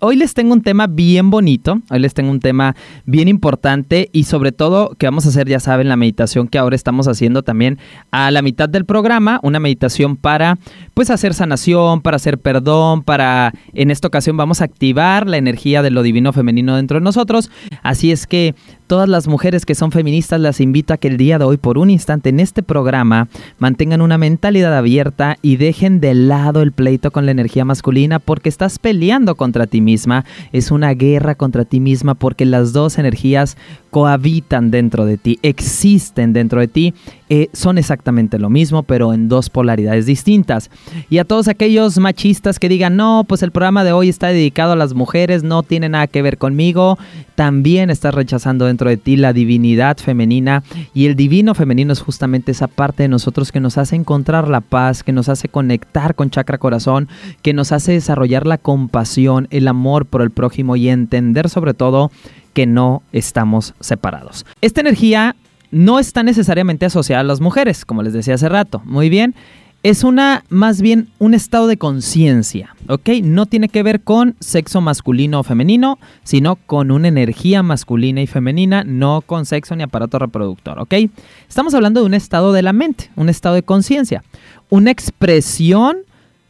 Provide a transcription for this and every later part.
Hoy les tengo un tema bien bonito, hoy les tengo un tema bien importante y sobre todo que vamos a hacer, ya saben, la meditación que ahora estamos haciendo también a la mitad del programa, una meditación para pues hacer sanación, para hacer perdón, para en esta ocasión vamos a activar la energía de lo divino femenino dentro de nosotros, así es que todas las mujeres que son feministas las invito a que el día de hoy, por un instante en este programa, mantengan una mentalidad abierta y dejen de lado el pleito con la energía masculina porque estás peleando contra ti misma. Es una guerra contra ti misma porque las dos energías cohabitan dentro de ti, existen dentro de ti, eh, son exactamente lo mismo, pero en dos polaridades distintas. Y a todos aquellos machistas que digan, no, pues el programa de hoy está dedicado a las mujeres, no tiene nada que ver conmigo, también estás rechazando dentro de ti la divinidad femenina y el divino femenino es justamente esa parte de nosotros que nos hace encontrar la paz, que nos hace conectar con chakra corazón, que nos hace desarrollar la compasión, el amor por el prójimo y entender sobre todo que no estamos separados. Esta energía no está necesariamente asociada a las mujeres, como les decía hace rato. Muy bien. Es una, más bien, un estado de conciencia, ¿ok? No tiene que ver con sexo masculino o femenino, sino con una energía masculina y femenina, no con sexo ni aparato reproductor, ¿ok? Estamos hablando de un estado de la mente, un estado de conciencia, una expresión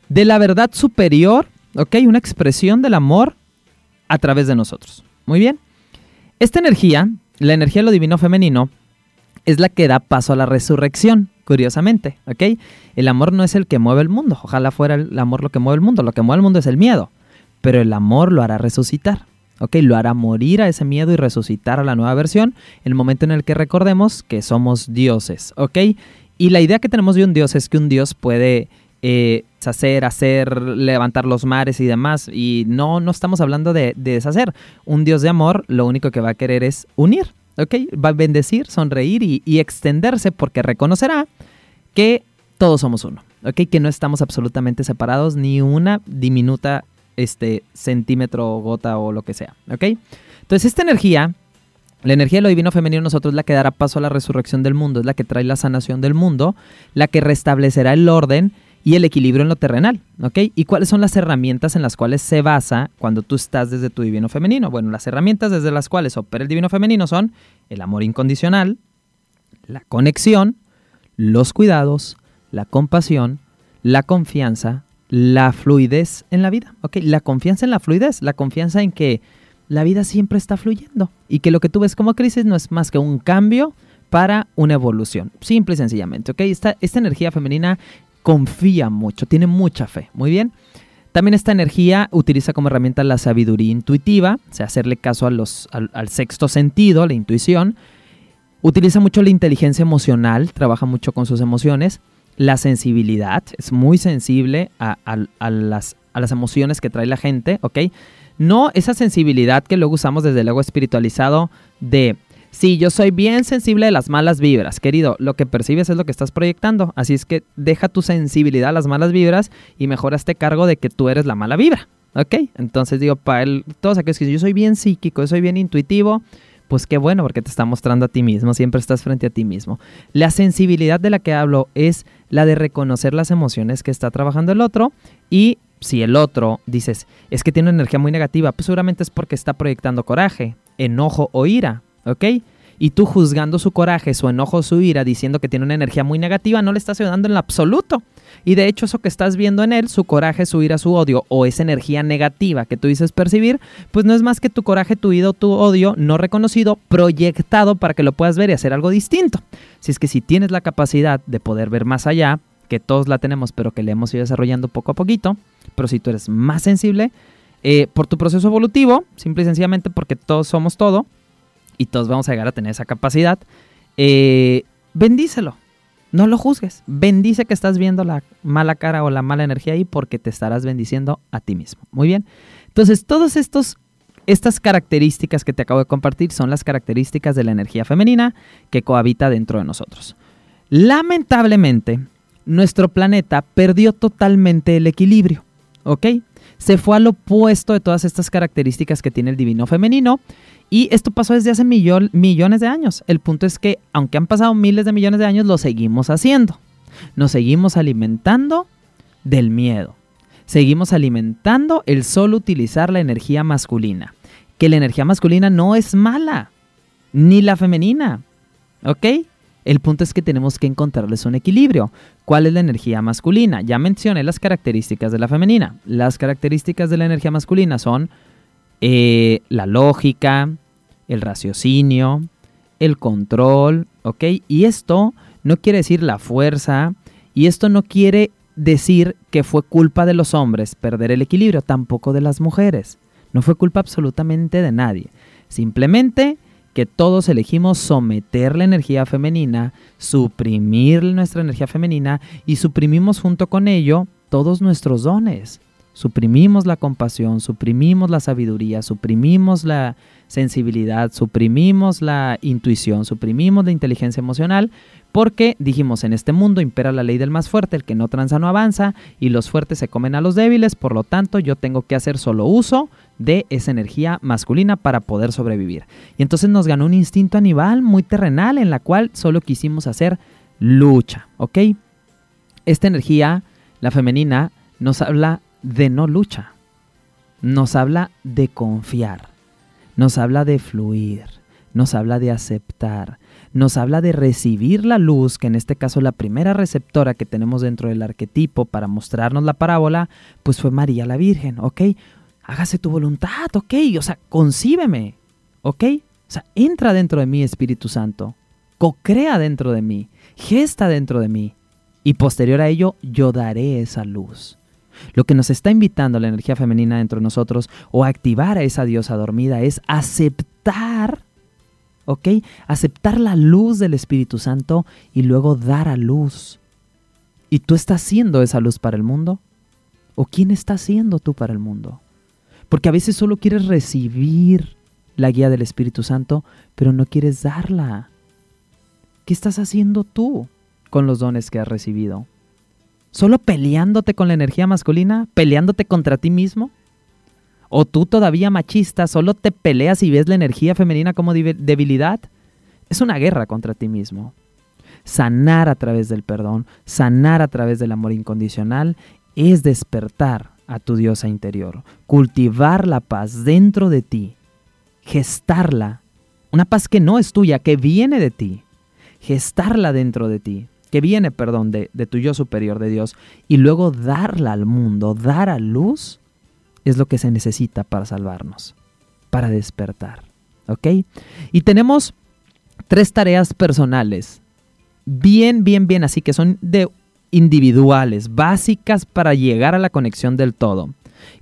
de la verdad superior, ¿ok? Una expresión del amor a través de nosotros. Muy bien. Esta energía, la energía de lo divino femenino, es la que da paso a la resurrección, curiosamente, ¿ok? El amor no es el que mueve el mundo, ojalá fuera el amor lo que mueve el mundo, lo que mueve el mundo es el miedo, pero el amor lo hará resucitar, ¿ok? Lo hará morir a ese miedo y resucitar a la nueva versión el momento en el que recordemos que somos dioses, ¿ok? Y la idea que tenemos de un dios es que un dios puede eh, hacer, hacer, levantar los mares y demás. Y no, no estamos hablando de, deshacer. Un Dios de amor lo único que va a querer es unir, ¿ok? Va a bendecir, sonreír y, extenderse porque reconocerá que todos somos uno, ¿ok? Que no estamos absolutamente separados ni una diminuta este, centímetro, gota o lo que sea, ¿ok? Entonces esta energía la energía de lo divino femenino nosotros es la que dará paso a la resurrección del mundo, es la que trae la sanación del mundo, la que restablecerá el orden y el equilibrio en lo terrenal, ¿ok? ¿Y cuáles son las herramientas en las cuales se basa cuando tú estás desde tu divino femenino? Bueno, las herramientas desde las cuales opera el divino femenino son el amor incondicional, la conexión, los cuidados, la compasión, la confianza, la fluidez en la vida, ¿ok? La confianza en la fluidez, la confianza en que la vida siempre está fluyendo y que lo que tú ves como crisis no es más que un cambio para una evolución, simple y sencillamente, ¿ok? Esta, esta energía femenina confía mucho, tiene mucha fe. Muy bien. También esta energía utiliza como herramienta la sabiduría intuitiva, o sea, hacerle caso a los, al, sexto sentido, la intuición. Utiliza mucho la inteligencia emocional, trabaja mucho con sus emociones. La sensibilidad, es muy sensible a, las, a las emociones que trae la gente, ¿ok? No esa sensibilidad que luego usamos desde el ego espiritualizado de Sí, yo soy bien sensible de las malas vibras, querido. Lo que percibes es lo que estás proyectando. Así es que deja tu sensibilidad a las malas vibras y mejora este cargo de que tú eres la mala vibra. ¿Ok? Entonces digo, para él, todos aquellos que yo soy bien psíquico, yo soy bien intuitivo, pues qué bueno porque te está mostrando a ti mismo, siempre estás frente a ti mismo. La sensibilidad de la que hablo es la de reconocer las emociones que está trabajando el otro y si el otro dices, es que tiene una energía muy negativa, pues seguramente es porque está proyectando coraje, enojo o ira. ¿Ok? Y tú juzgando su coraje, su enojo, su ira, diciendo que tiene una energía muy negativa, no le estás ayudando en lo absoluto. Y de hecho eso que estás viendo en él, su coraje, su ira, su odio o esa energía negativa que tú dices percibir, pues no es más que tu coraje, tu ira, tu odio no reconocido, proyectado para que lo puedas ver y hacer algo distinto. Si es que si tienes la capacidad de poder ver más allá, que todos la tenemos, pero que le hemos ido desarrollando poco a poquito, pero si tú eres más sensible, eh, por tu proceso evolutivo, simple y sencillamente porque todos somos todo, y todos vamos a llegar a tener esa capacidad, eh, bendícelo. No lo juzgues. Bendice que estás viendo la mala cara o la mala energía ahí porque te estarás bendiciendo a ti mismo. Muy bien. Entonces, todos estos Estas características que te acabo de compartir son las características de la energía femenina que cohabita dentro de nosotros. Lamentablemente, nuestro planeta perdió totalmente el equilibrio, ¿ok? Se fue al opuesto de todas estas características que tiene el divino femenino y esto pasó desde hace millones de años. El punto es que, aunque han pasado miles de millones de años, lo seguimos haciendo. Nos seguimos alimentando del miedo. Seguimos alimentando el solo utilizar la energía masculina que la energía masculina no es mala, ni la femenina. ¿Ok? El punto es que tenemos que encontrarles un equilibrio. ¿Cuál es la energía masculina? Ya mencioné las características de la femenina. Las características de la energía masculina son eh, la lógica, el raciocinio, el control, ¿ok? Y esto no quiere decir la fuerza, y esto no quiere decir que fue culpa de los hombres perder el equilibrio, tampoco de las mujeres. No fue culpa absolutamente de nadie. Simplemente que todos elegimos someter la energía femenina, suprimir nuestra energía femenina y suprimimos junto con ello todos nuestros dones. Suprimimos la compasión, suprimimos la sabiduría, suprimimos la sensibilidad, suprimimos la intuición, suprimimos la inteligencia emocional porque dijimos, en este mundo impera la ley del más fuerte, el que no tranza no avanza, y los fuertes se comen a los débiles, por lo tanto yo tengo que hacer solo uso de esa energía masculina para poder sobrevivir. Y entonces nos ganó un instinto animal muy terrenal en la cual solo quisimos hacer lucha, ¿ok? Esta energía, la femenina, nos habla de no lucha, nos habla de confiar, nos habla de fluir, nos habla de aceptar, nos habla de recibir la luz, que en este caso la primera receptora que tenemos dentro del arquetipo para mostrarnos la parábola, pues fue María la Virgen, ¿ok? Hágase tu voluntad, ¿ok? O sea, concíbeme, ¿ok? O sea, entra dentro de mí, Espíritu Santo, co-crea dentro de mí, gesta dentro de mí, y posterior a ello yo daré esa luz. Lo que nos está invitando la energía femenina dentro de nosotros o activar a esa diosa dormida es aceptar ¿ok? Aceptar la luz del Espíritu Santo y luego dar a luz. ¿Y tú estás siendo esa luz para el mundo? ¿O quién está siendo tú para el mundo? Porque a veces solo quieres recibir la guía del Espíritu Santo, pero no quieres darla. ¿Qué estás haciendo tú con los dones que has recibido? ¿Solo peleándote con la energía masculina? ¿Peleándote contra ti mismo? ¿O tú todavía machista solo te peleas y ves la energía femenina como debilidad? Es una guerra contra ti mismo. Sanar a través del perdón, sanar a través del amor incondicional, es despertar a tu diosa interior, cultivar la paz dentro de ti, gestarla, una paz que no es tuya, que viene de ti, gestarla dentro de ti, que viene, perdón, de, de tu yo superior de Dios, y luego darla al mundo, dar a luz es lo que se necesita para salvarnos, para despertar. ¿Ok? Y tenemos tres tareas personales, bien, bien, bien, así que son de individuales, básicas para llegar a la conexión del todo.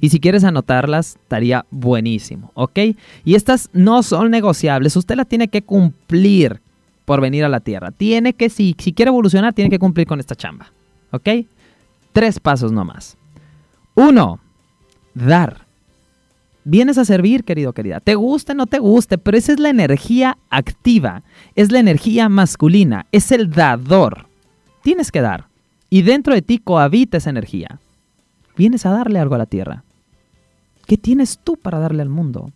Y si quieres anotarlas, estaría buenísimo, ¿ok? Y estas no son negociables, usted las tiene que cumplir por venir a la Tierra. Tiene que, si, si quiere evolucionar, tiene que cumplir con esta chamba, ¿ok? Tres pasos nomás. Uno, dar. Vienes a servir, querido, querida. Te guste, no te guste, pero esa es la energía activa. Es la energía masculina. Es el dador. Tienes que dar. Y dentro de ti cohabita esa energía. Vienes a darle algo a la tierra. ¿Qué tienes tú para darle al mundo?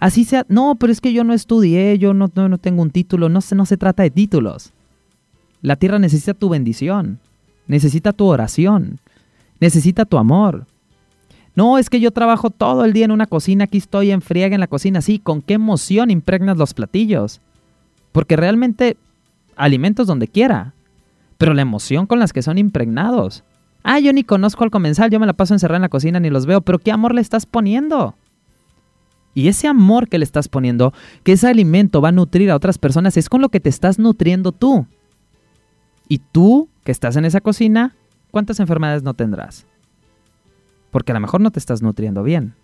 Así sea, no, pero es que yo no estudié, yo no, no, tengo un título, no no se trata de títulos. La tierra necesita tu bendición, necesita tu oración, necesita tu amor, no, es que yo trabajo todo el día en una cocina, aquí estoy en en la cocina. Sí, ¿con qué emoción impregnas los platillos? Porque realmente alimentos donde quiera, pero la emoción con las que son impregnados. Ah, yo ni conozco al comensal, yo me la paso encerrada en la cocina ni los veo, pero ¿qué amor le estás poniendo? Y ese amor que le estás poniendo, que ese alimento va a nutrir a otras personas, es con lo que te estás nutriendo tú. Y tú, que estás en esa cocina, ¿cuántas enfermedades no tendrás? porque a lo mejor no te estás nutriendo bien.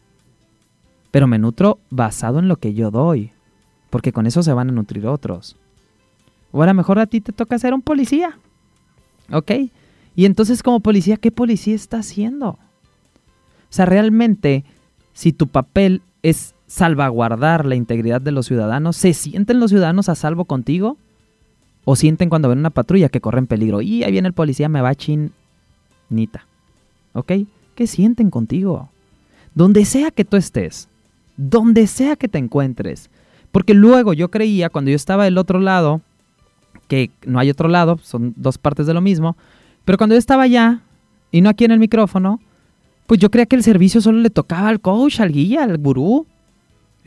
Pero me nutro basado en lo que yo doy, porque con eso se van a nutrir otros. O a lo mejor a ti te toca ser un policía. ¿Ok? Y entonces como policía, ¿qué policía está haciendo? O sea, realmente, si tu papel es salvaguardar la integridad de los ciudadanos? ¿Se sienten los ciudadanos a salvo contigo? ¿O sienten cuando ven una patrulla que corre en peligro? Y ahí viene el policía, me va chinita. ¿Ok? ¿Qué sienten contigo? Donde sea que tú estés, donde sea que te encuentres. Porque luego yo creía, cuando yo estaba del otro lado, que no hay otro lado, son dos partes de lo mismo, pero cuando yo estaba allá y no aquí en el micrófono, pues yo creía que el servicio solo le tocaba al coach, al guía, al gurú.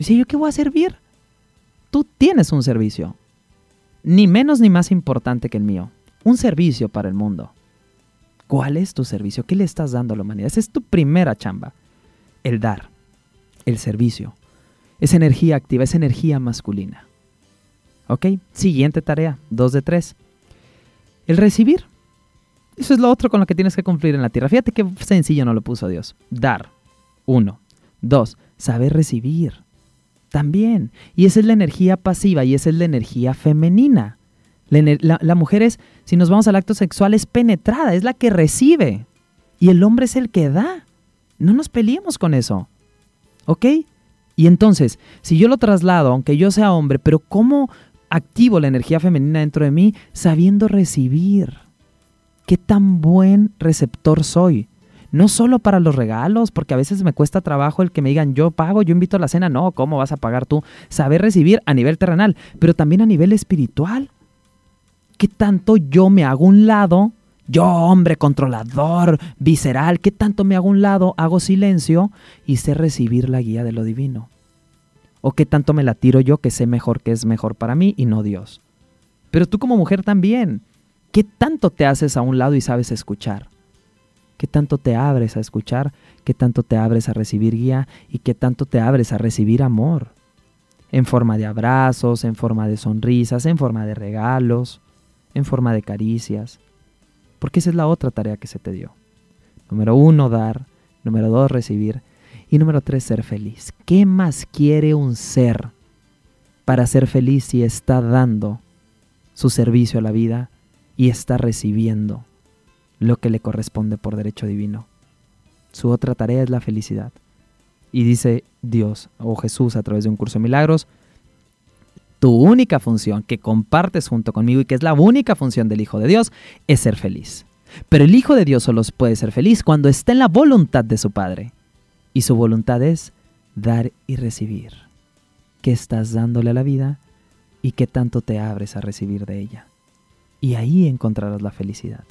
Decía, ¿yo qué voy a servir? Tú tienes un servicio, ni menos ni más importante que el mío, un servicio para el mundo. ¿Cuál es tu servicio? ¿Qué le estás dando a la humanidad? Esa es tu primera chamba, el dar, el servicio. Es energía activa, es energía masculina. ¿Ok? Siguiente tarea, dos de tres. El recibir. Eso es lo otro con lo que tienes que cumplir en la tierra. Fíjate qué sencillo no lo puso Dios. Dar. Uno. Dos. Saber recibir. También. Y esa es la energía pasiva y esa es la energía femenina. La, mujer es, si nos vamos al acto sexual, es penetrada, es la que recibe. Y el hombre es el que da. No nos peleemos con eso. ¿Ok? Y entonces, si yo lo traslado, aunque yo sea hombre, pero ¿cómo activo la energía femenina dentro de mí sabiendo recibir? qué tan buen receptor soy. No solo para los regalos, porque a veces me cuesta trabajo el que me digan yo pago, yo invito a la cena. No, ¿cómo vas a pagar tú? Saber recibir a nivel terrenal, pero también a nivel espiritual. ¿Qué tanto yo me hago un lado? Yo, hombre controlador, visceral, ¿qué tanto me hago un lado, hago silencio y sé recibir la guía de lo divino? ¿O qué tanto me la tiro yo que sé mejor que es mejor para mí y no Dios? Pero tú como mujer también. ¿Qué tanto te haces a un lado y sabes escuchar? ¿Qué tanto te abres a escuchar? ¿Qué tanto te abres a recibir guía? ¿Y qué tanto te abres a recibir amor? En forma de abrazos, en forma de sonrisas, en forma de regalos, en forma de caricias. Porque esa es la otra tarea que se te dio. Número uno, dar. Número dos, recibir. Y número tres, ser feliz. ¿Qué más quiere un ser para ser feliz si está dando su servicio a la vida y está recibiendo lo que le corresponde por derecho divino. Su otra tarea es la felicidad. Y dice Dios o Jesús a través de un curso de milagros, tu única función que compartes junto conmigo y que es la única función del Hijo de Dios es ser feliz. Pero el Hijo de Dios solo puede ser feliz cuando está en la voluntad de su Padre. Y su voluntad es dar y recibir. ¿Qué estás dándole a la vida y qué tanto te abres a recibir de ella? y ahí encontrarás la felicidad.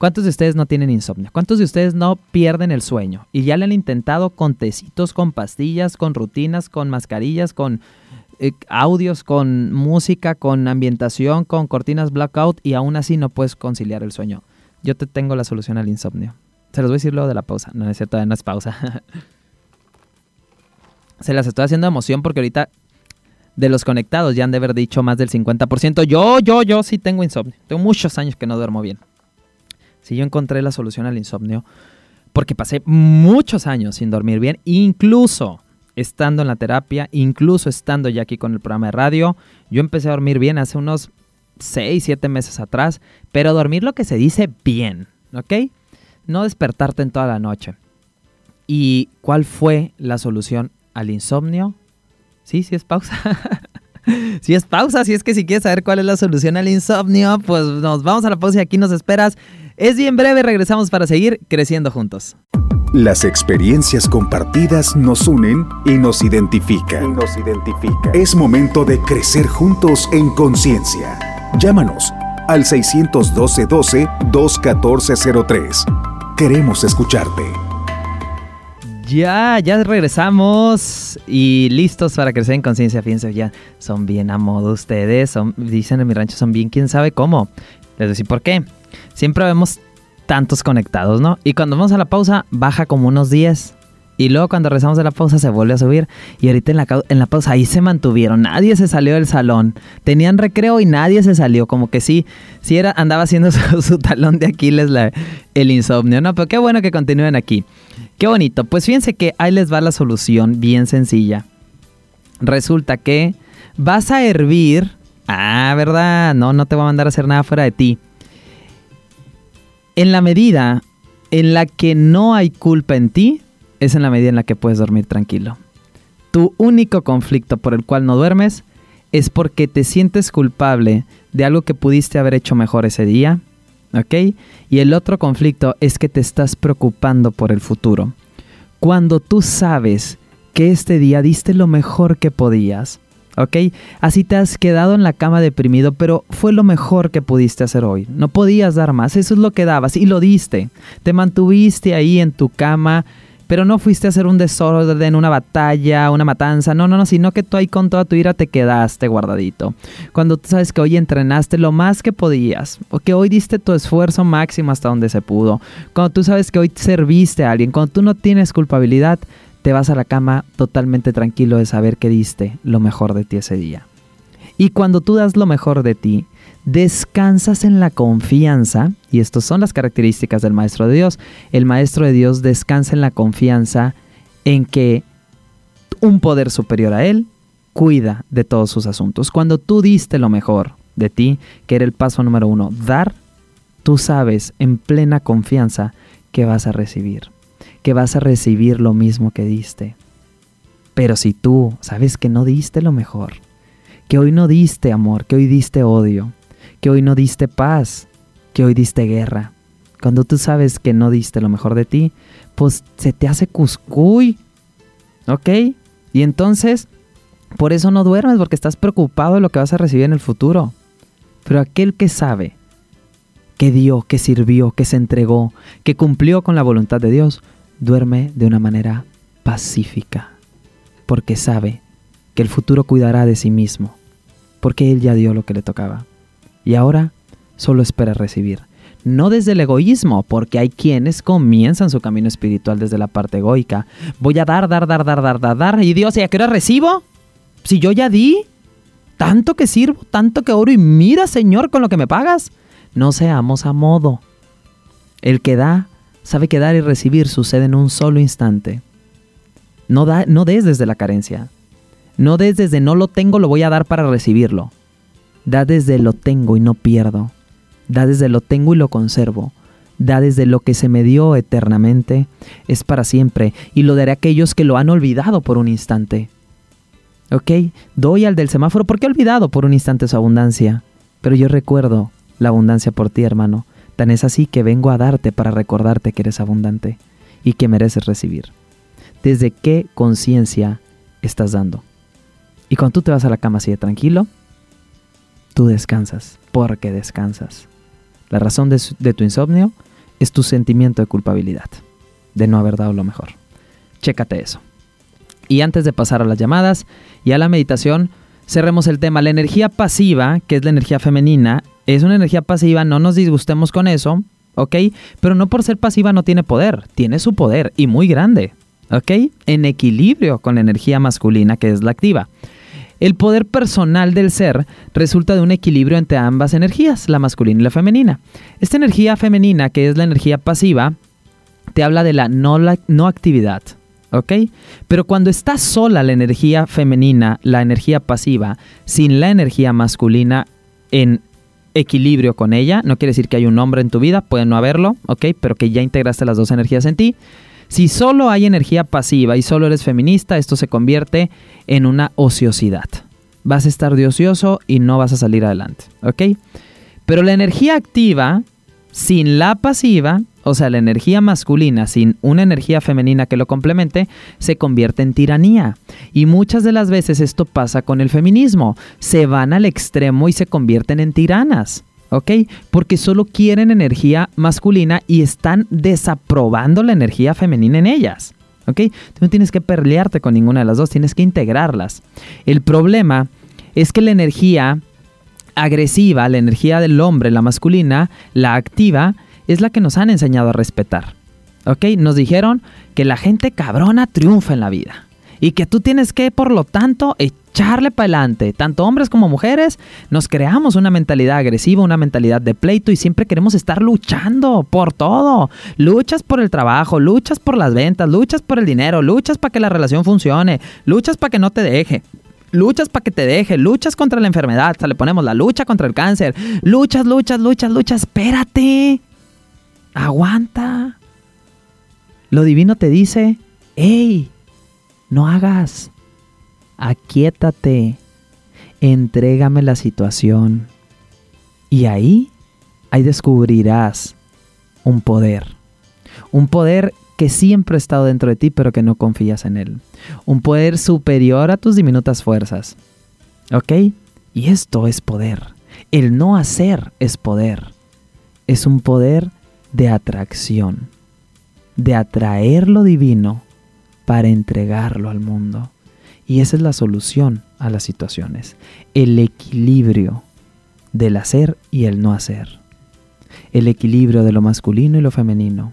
¿Cuántos de ustedes no tienen insomnio? ¿Cuántos de ustedes no pierden el sueño? Y ya le han intentado con tecitos, con pastillas, con rutinas, con mascarillas, con eh, audios, con música, con ambientación, con cortinas blackout y aún así no puedes conciliar el sueño. Yo te tengo la solución al insomnio. Se los voy a decir luego de la pausa. No, es cierto, no es pausa. Se las estoy haciendo emoción porque ahorita de los conectados ya han de haber dicho más del 50%. Yo, yo, yo sí tengo insomnio. Tengo muchos años que no duermo bien. Si yo encontré la solución al insomnio, porque pasé muchos años sin dormir bien, incluso estando en la terapia, incluso estando ya aquí con el programa de radio, yo empecé a dormir bien hace unos 6, 7 meses atrás, pero dormir lo que se dice bien, ¿ok? No despertarte en toda la noche. ¿Y cuál fue la solución al insomnio? Sí, sí es pausa. sí es pausa, si es que si quieres saber cuál es la solución al insomnio, pues nos vamos a la pausa y aquí nos esperas. Es bien breve, regresamos para seguir creciendo juntos. Las experiencias compartidas nos unen y nos identifican. nos. Es momento de crecer juntos en conciencia. Llámanos al 612 12 214 03. Queremos escucharte. Ya, ya regresamos y listos para crecer en conciencia. Fíjense, ya son bien a modo ustedes. Dicen en mi rancho, son bien quién sabe cómo. Les decir por qué. Siempre vemos tantos conectados, ¿no? Y cuando vamos a la pausa, baja como unos 10. Y luego cuando regresamos de la pausa se vuelve a subir. Y ahorita en la, en la pausa ahí se mantuvieron. Nadie se salió del salón. Tenían recreo y nadie se salió. Como que sí, sí era, andaba haciendo su, talón de Aquiles la, el insomnio. No, pero qué bueno que continúen aquí. Qué bonito. Pues fíjense que ahí les va la solución bien sencilla. Resulta que vas a hervir. Ah, ¿verdad? No, no te voy a mandar a hacer nada fuera de ti. En la medida en la que no hay culpa en ti, es en la medida en la que puedes dormir tranquilo. tu único conflicto por el cual no duermes es porque te sientes culpable de algo que pudiste haber hecho mejor ese día, ¿ok? Y el otro conflicto es que te estás preocupando por el futuro. Cuando tú sabes que este día diste lo mejor que podías, ¿ok? Así te has quedado en la cama deprimido, pero fue lo mejor que pudiste hacer hoy. No podías dar más, eso es lo que dabas y lo diste. Te mantuviste ahí en tu cama pero no fuiste a hacer un desorden, una batalla, una matanza, no, no, no, sino que tú ahí con toda tu ira te quedaste guardadito. Cuando tú sabes que hoy entrenaste lo más que podías, o que hoy diste tu esfuerzo máximo hasta donde se pudo, cuando tú sabes que hoy serviste a alguien, cuando tú no tienes culpabilidad, te vas a la cama totalmente tranquilo de saber que diste lo mejor de ti ese día. Y cuando tú das lo mejor de ti, descansas en la confianza, y estas son las características del Maestro de Dios, el Maestro de Dios descansa en la confianza en que un poder superior a él cuida de todos sus asuntos. Cuando tú diste lo mejor de ti, que era el paso número uno, dar, tú sabes en plena confianza que vas a recibir, que vas a recibir lo mismo que diste. Pero si tú sabes que no diste lo mejor, que hoy no diste amor, que hoy diste odio, que hoy no diste paz, que hoy diste guerra. Cuando tú sabes que no diste lo mejor de ti, pues se te hace cuscuy. ¿Ok? Y entonces, por eso no duermes, porque estás preocupado de lo que vas a recibir en el futuro. Pero aquel que sabe, que dio, que sirvió, que se entregó, que cumplió con la voluntad de Dios, duerme de una manera pacífica, porque sabe que el futuro cuidará de sí mismo, porque Él ya dio lo que le tocaba y ahora solo espera recibir. No desde el egoísmo, porque hay quienes comienzan su camino espiritual desde la parte egoica. Voy a dar, dar, dar, dar, dar, dar, dar. Y Dios, ¿y a qué hora recibo? Si yo ya di, tanto que sirvo, tanto que oro y mira, Señor, con lo que me pagas. No seamos a modo. El que da, sabe que dar y recibir sucede en un solo instante. No, da, no des desde la carencia. No des desde no lo tengo, lo voy a dar para recibirlo. Da desde lo tengo y no pierdo. Da desde lo tengo y lo conservo. Da desde lo que se me dio eternamente, es para siempre, y lo daré a aquellos que lo han olvidado por un instante. ¿Ok? Doy al del semáforo porque he olvidado por un instante su abundancia. Pero yo recuerdo la abundancia por ti, hermano. Tan es así que vengo a darte para recordarte que eres abundante y que mereces recibir. ¿Desde qué conciencia estás dando? Y cuando tú te vas a la cama así de tranquilo, tú descansas, porque descansas. La razón de, tu insomnio es tu sentimiento de culpabilidad, de no haber dado lo mejor. Chécate eso. Y antes de pasar a las llamadas y a la meditación, cerremos el tema. La energía pasiva, que es la energía femenina, es una energía pasiva, no nos disgustemos con eso, ¿ok? Pero no por ser pasiva no tiene poder, tiene su poder y muy grande, ¿ok? En equilibrio con la energía masculina, que es la activa. El poder personal del ser resulta de un equilibrio entre ambas energías, la masculina y la femenina. Esta energía femenina, que es la energía pasiva, te habla de la no, actividad, ¿ok? Pero cuando está sola la energía femenina, la energía pasiva, sin la energía masculina en equilibrio con ella, no quiere decir que hay un hombre en tu vida, puede no haberlo, ¿ok? Pero que ya integraste las dos energías en ti. Si solo hay energía pasiva y solo eres feminista, esto se convierte en una ociosidad. Vas a estar de ocioso y no vas a salir adelante, ¿ok? Pero la energía activa, sin la pasiva, o sea, la energía masculina sin una energía femenina que lo complemente, se convierte en tiranía. Y muchas de las veces esto pasa con el feminismo. Se van al extremo y se convierten en tiranas. ¿Ok? Porque solo quieren energía masculina y están desaprobando la energía femenina en ellas, ¿ok? Tú no tienes que pelearte con ninguna de las dos, tienes que integrarlas. El problema es que la energía agresiva, la energía del hombre, la masculina, la activa, es la que nos han enseñado a respetar, ¿ok? Nos dijeron que la gente cabrona triunfa en la vida y que tú tienes que, por lo tanto, echarle para adelante. Tanto hombres como mujeres nos creamos una mentalidad agresiva, una mentalidad de pleito y siempre queremos estar luchando por todo. Luchas por el trabajo, luchas por las ventas, luchas por el dinero, luchas para que la relación funcione, luchas para que no te deje. Luchas para que te deje, luchas contra la enfermedad, le ponemos la lucha contra el cáncer, luchas, luchas, luchas, luchas, espérate, aguanta. Lo divino te dice, hey, no hagas, aquietate, entrégame la situación. Y ahí, ahí descubrirás un poder. Un poder que siempre ha estado dentro de ti, pero que no confías en él. Un poder superior a tus diminutas fuerzas. ¿Ok? Y esto es poder. El no hacer es poder. Es un poder de atracción. De atraer lo divino para entregarlo al mundo. Y esa es la solución a las situaciones. El equilibrio del hacer y el no hacer. El equilibrio de lo masculino y lo femenino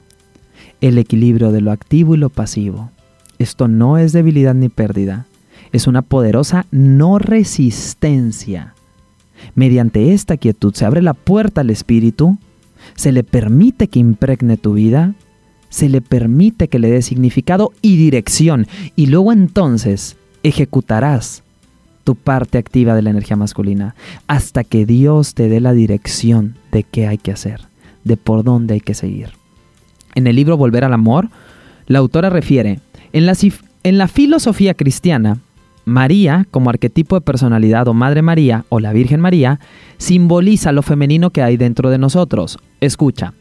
el equilibrio de lo activo y lo pasivo. Esto no es debilidad ni pérdida, es una poderosa no resistencia. Mediante esta quietud se abre la puerta al espíritu, se le permite que impregne tu vida, se le permite que le dé significado y dirección, y luego entonces ejecutarás tu parte activa de la energía masculina hasta que Dios te dé la dirección de qué hay que hacer, de por dónde hay que seguir. En el libro Volver al Amor, la autora refiere, en la, en la filosofía cristiana, María, como arquetipo de personalidad o Madre María o la Virgen María, simboliza lo femenino que hay dentro de nosotros. Escucha,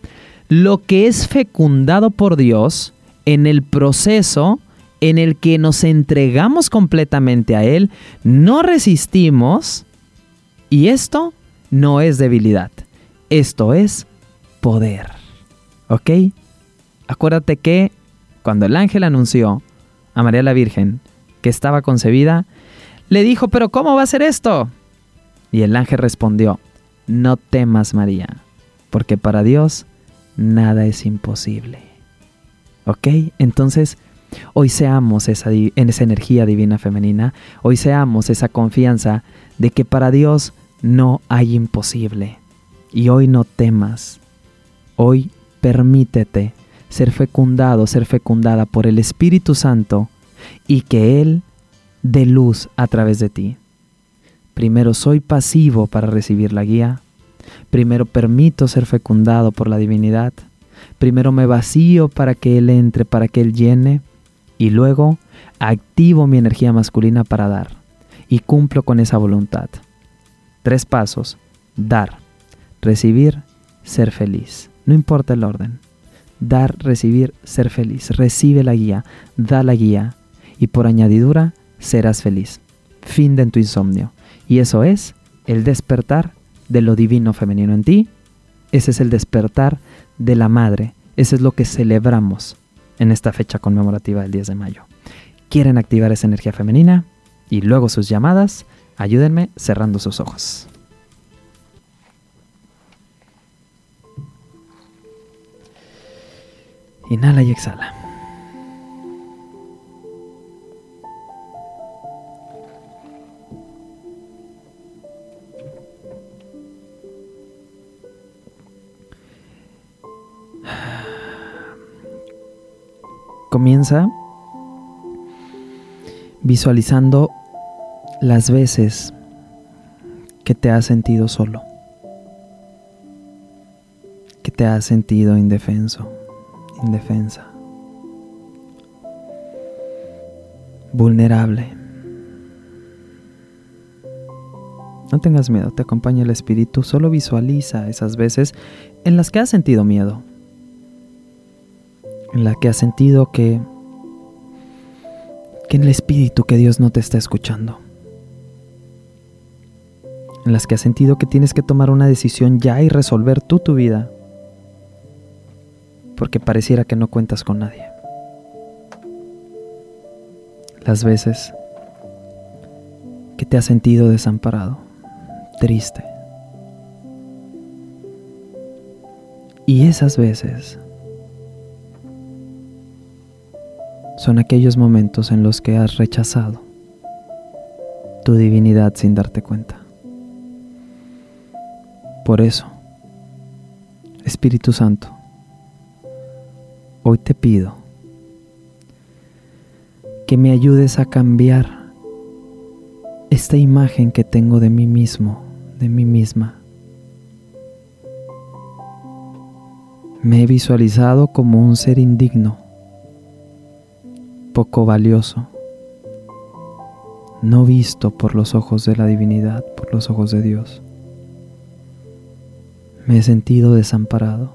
lo que es fecundado por Dios en el proceso en el que nos entregamos completamente a Él, no resistimos y esto no es debilidad, esto es poder. ¿Ok? Acuérdate que cuando el ángel anunció a María la Virgen que estaba concebida, le dijo, pero ¿cómo va a ser esto? Y el ángel respondió, no temas María, porque para Dios nada es imposible. ¿Ok? Entonces, hoy seamos esa, en esa energía divina femenina, hoy seamos esa confianza de que para Dios no hay imposible. Y hoy no temas, hoy permítete ser fecundado, ser fecundada por el Espíritu Santo y que Él dé luz a través de ti. Primero soy pasivo para recibir la guía. Primero permito ser fecundado por la divinidad. Primero me vacío para que Él entre, para que Él llene. Y luego activo mi energía masculina para dar. Y cumplo con esa voluntad. Tres pasos. Dar, recibir, ser feliz. No importa el orden dar, recibir, ser feliz. Recibe la guía, da la guía y por añadidura serás feliz. Fin de tu insomnio. Y eso es el despertar de lo divino femenino en ti. Ese es el despertar de la madre. Ese es lo que celebramos en esta fecha conmemorativa del 10 de mayo. ¿Quieren activar esa energía femenina? Y luego sus llamadas, ayúdenme cerrando sus ojos. Inhala y exhala. Comienza visualizando las veces que te has sentido solo, que te has sentido indefenso indefensa, vulnerable. No tengas miedo, te acompaña el Espíritu, solo visualiza esas veces en las que has sentido miedo, en las que has sentido que, que en el Espíritu que Dios no te está escuchando, en las que has sentido que tienes que tomar una decisión ya y resolver tú tu vida porque pareciera que no cuentas con nadie. Las veces que te has sentido desamparado, triste. Y esas veces son aquellos momentos en los que has rechazado tu divinidad sin darte cuenta. Por eso, Espíritu Santo, Hoy te pido que me ayudes a cambiar esta imagen que tengo de mí mismo, de mí misma. Me he visualizado como un ser indigno, poco valioso, no visto por los ojos de la divinidad, por los ojos de Dios. Me he sentido desamparado,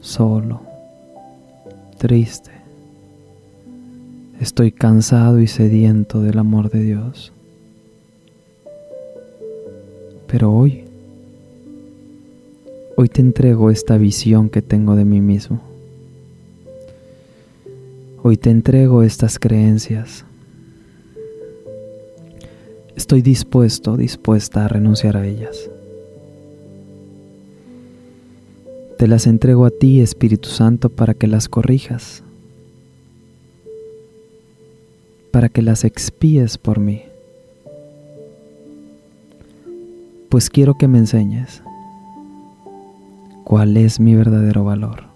solo, triste. Estoy cansado y sediento del amor de Dios. Pero hoy, hoy te entrego esta visión que tengo de mí mismo. Hoy te entrego estas creencias. Estoy dispuesto, dispuesta a renunciar a ellas. Te las entrego a ti, Espíritu Santo, para que las corrijas, para que las expíes por mí. Pues quiero que me enseñes cuál es mi verdadero valor.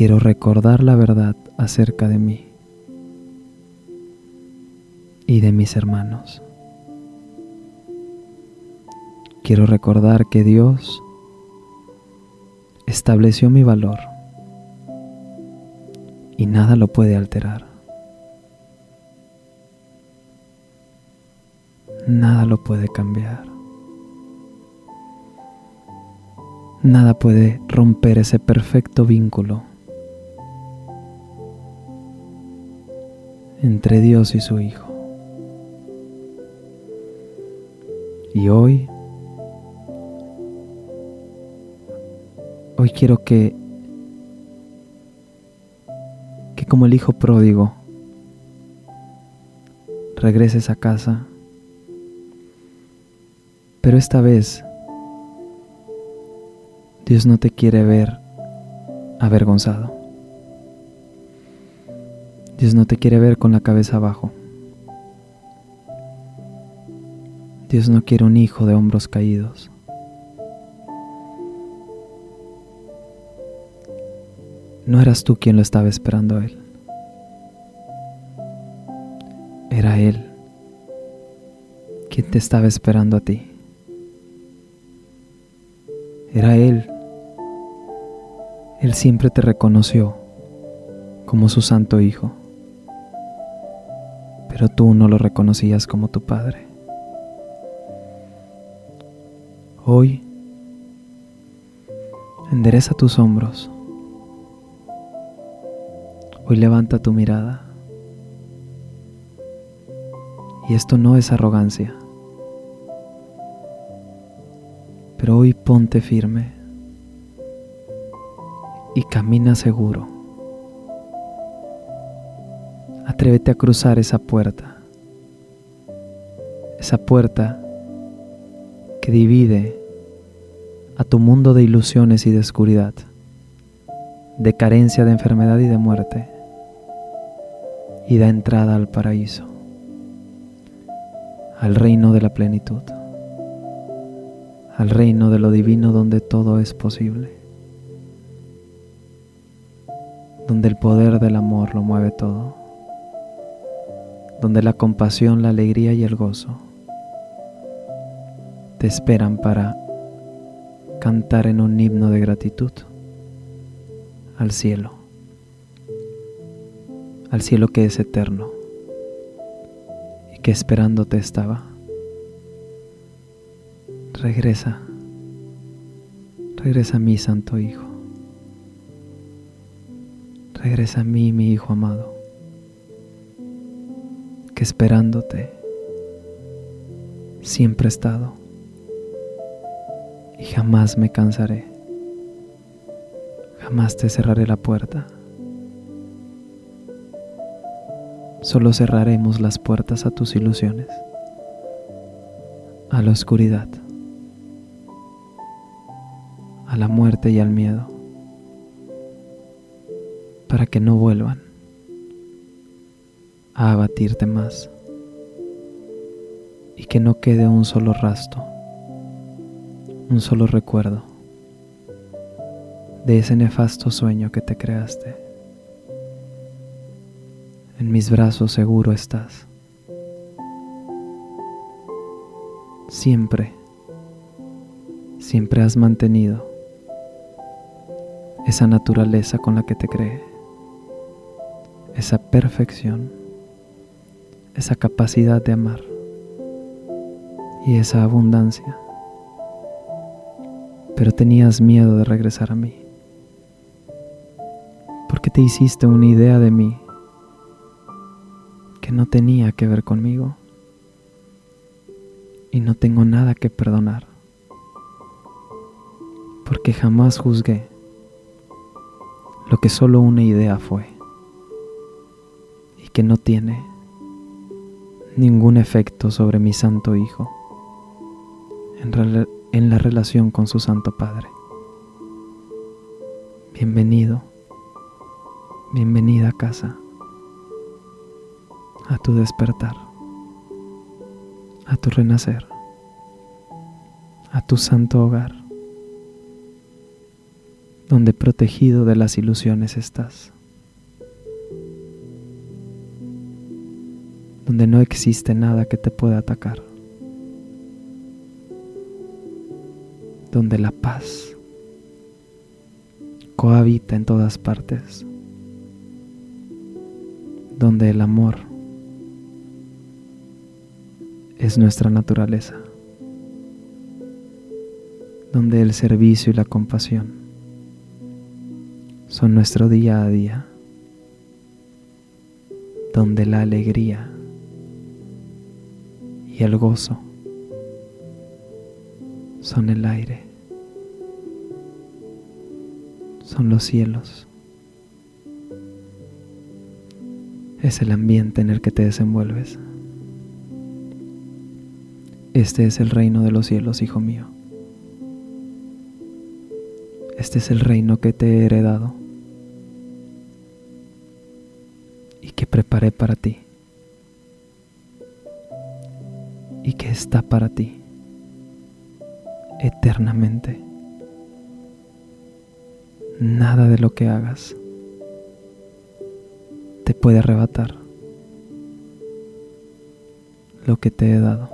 Quiero recordar la verdad acerca de mí y de mis hermanos. Quiero recordar que Dios estableció mi valor y nada lo puede alterar. Nada lo puede cambiar. Nada puede romper ese perfecto vínculo entre Dios y su Hijo. Y hoy Hoy quiero que, que como el hijo pródigo, regreses a casa, pero esta vez Dios no te quiere ver avergonzado. Dios no te quiere ver con la cabeza abajo. Dios no quiere un hijo de hombros caídos. No eras tú quien lo estaba esperando a Él. Era Él quien te estaba esperando a ti. Era Él. Él siempre te reconoció como su santo Hijo, pero tú no lo reconocías como tu Padre. Hoy, endereza tus hombros Hoy levanta tu mirada. Y esto no es arrogancia. Pero hoy ponte firme y camina seguro. Atrévete a cruzar esa puerta. Esa puerta que divide a tu mundo de ilusiones y de oscuridad, de carencia, de enfermedad y de muerte y da entrada al paraíso, al reino de la plenitud, al reino de lo divino donde todo es posible, donde el poder del amor lo mueve todo, donde la compasión, la alegría y el gozo te esperan para cantar en un himno de gratitud al cielo al cielo que es eterno y que esperándote estaba. Regresa, regresa a mí, Santo Hijo. Regresa a mí, mi Hijo amado, esperándote siempre he estado y jamás me cansaré, jamás te cerraré la puerta. solo cerraremos las puertas a tus ilusiones, a la oscuridad, a la muerte y al miedo, para que no vuelvan a abatirte más y que no quede un solo rastro, un solo recuerdo de ese nefasto sueño que te creaste. En mis brazos seguro estás. Siempre, siempre has mantenido esa naturaleza con la que te creé, esa perfección esa capacidad de amar y esa abundancia. Pero tenías miedo de regresar a mí. Porque te hiciste una idea de mí que no tenía que ver conmigo. Y no tengo nada que perdonar. Porque jamás juzgué lo que solo una idea fue. Y que no tiene ningún efecto sobre mi Santo Hijo en, la relación con su Santo Padre. Bienvenido, bienvenida a casa, a tu despertar, a tu renacer, a tu santo hogar, donde protegido de las ilusiones estás. Donde no existe nada que te pueda atacar, donde la paz cohabita en todas partes, donde el amor es nuestra naturaleza, donde el servicio y la compasión son nuestro día a día, donde la alegría y el gozo son el aire, son los cielos, es el ambiente en el que te desenvuelves. Este es el reino de los cielos, hijo mío. Este es el reino que te he heredado y que preparé para ti. Y que está para ti eternamente. Nada de lo que hagas te puede arrebatar lo que te he dado.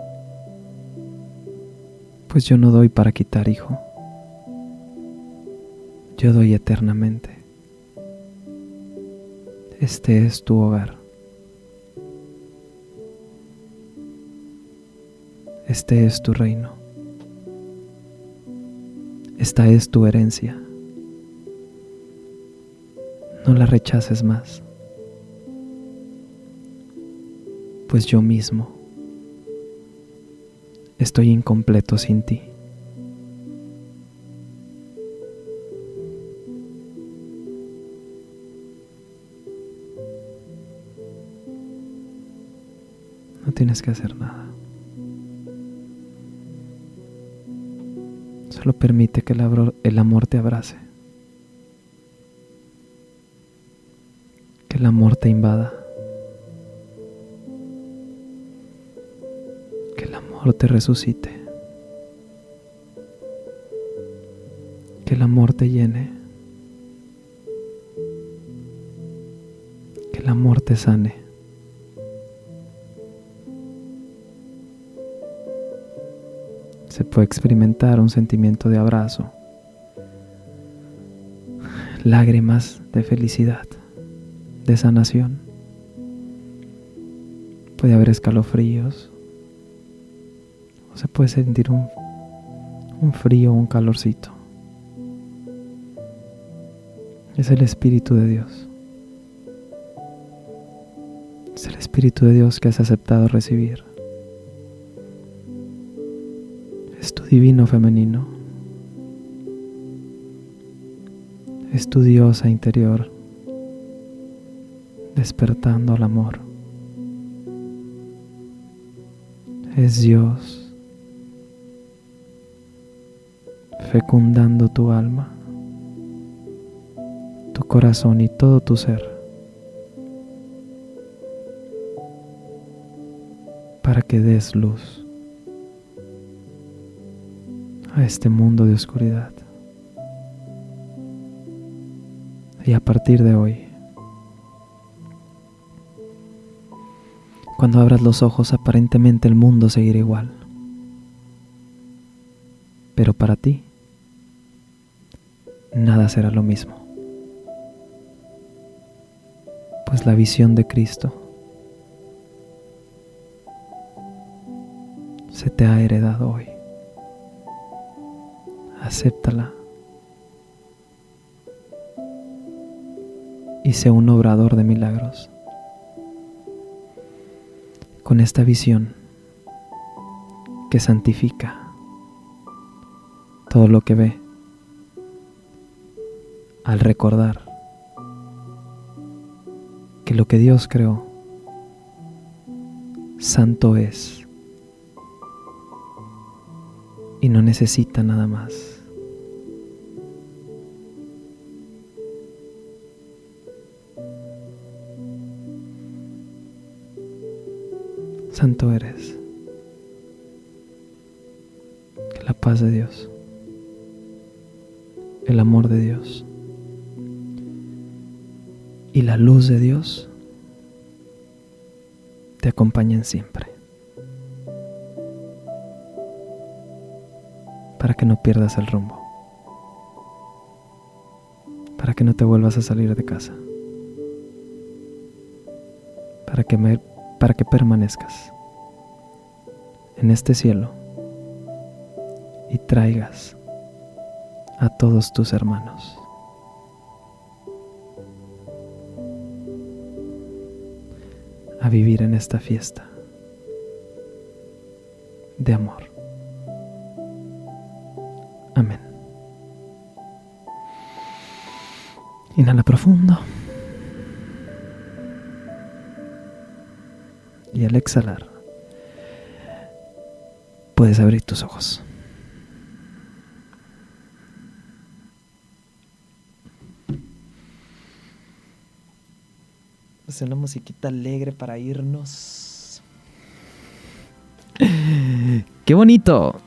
Pues yo no doy para quitar, hijo. Yo doy eternamente. Este es tu hogar. Este es tu reino. Esta es tu herencia. No la rechaces más, pues yo mismo estoy incompleto sin ti. No tienes que hacer nada. Solo permite que el amor te abrace. Que el amor te invada. Que el amor te resucite. Que el amor te llene. Que el amor te sane. Puede experimentar un sentimiento de abrazo, lágrimas de felicidad, de sanación. Puede haber escalofríos, o se puede sentir un, un frío un calorcito. Es el Espíritu de Dios. Es el Espíritu de Dios que has aceptado recibir. Divino femenino. Es tu diosa interior despertando al amor. Es Dios fecundando tu alma, tu corazón y todo tu ser para que des luz a este mundo de oscuridad. Y a partir de hoy, cuando abras los ojos aparentemente el mundo seguirá igual. Pero para ti, nada será lo mismo. Pues la visión de Cristo se te ha heredado hoy. Acéptala. Y sé un obrador de milagros. Con esta visión que santifica todo lo que ve al recordar que lo que Dios creó santo es y no necesita nada más. Santo eres. Que la paz de Dios, el amor de Dios y la luz de Dios te acompañen siempre. Para que no pierdas el rumbo. Para que no te vuelvas a salir de casa. Para que, me, para que permanezcas en este cielo y traigas a todos tus hermanos. a vivir en esta fiesta de amor. Amén. Inhala profundo. Y al exhalar, puedes abrir tus ojos. Hacer una musiquita alegre para irnos. Qué bonito.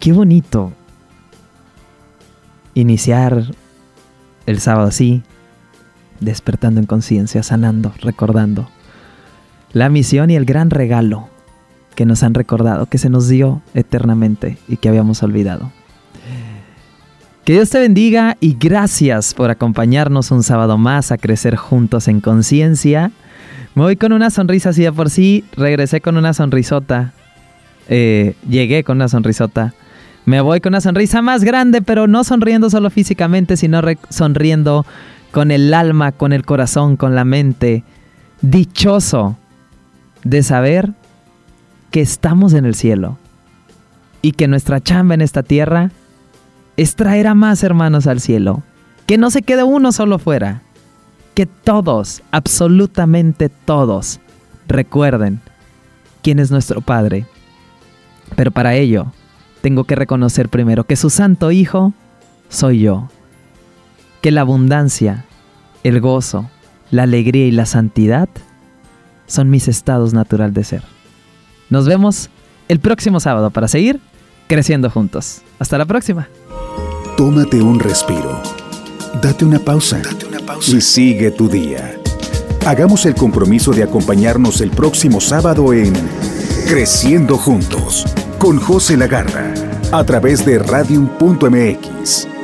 Qué bonito. Iniciar el sábado así, despertando en conciencia, sanando, recordando la misión y el gran regalo que nos han recordado, que se nos dio eternamente y que habíamos olvidado. Que Dios te bendiga y gracias por acompañarnos un sábado más a crecer juntos en conciencia. Me voy con una sonrisa así de por sí, regresé con una sonrisota, eh, llegué con una sonrisota. Me voy con una sonrisa más grande, pero no sonriendo solo físicamente, sino sonriendo con el alma, con el corazón, con la mente. Dichoso de saber que estamos en el cielo y que nuestra chamba en esta tierra es traer a más hermanos al cielo. Que no se quede uno solo fuera. Que todos, absolutamente todos, recuerden quién es nuestro Padre. Pero para ello, tengo que reconocer primero que su Santo Hijo soy yo. Que la abundancia, el gozo, la alegría y la santidad son mis estados natural de ser. Nos vemos el próximo sábado para seguir creciendo juntos. Hasta la próxima. Tómate un respiro. Date una pausa. Y sigue tu día. Hagamos el compromiso de acompañarnos el próximo sábado en Creciendo Juntos con José Lagarra a través de radium.mx.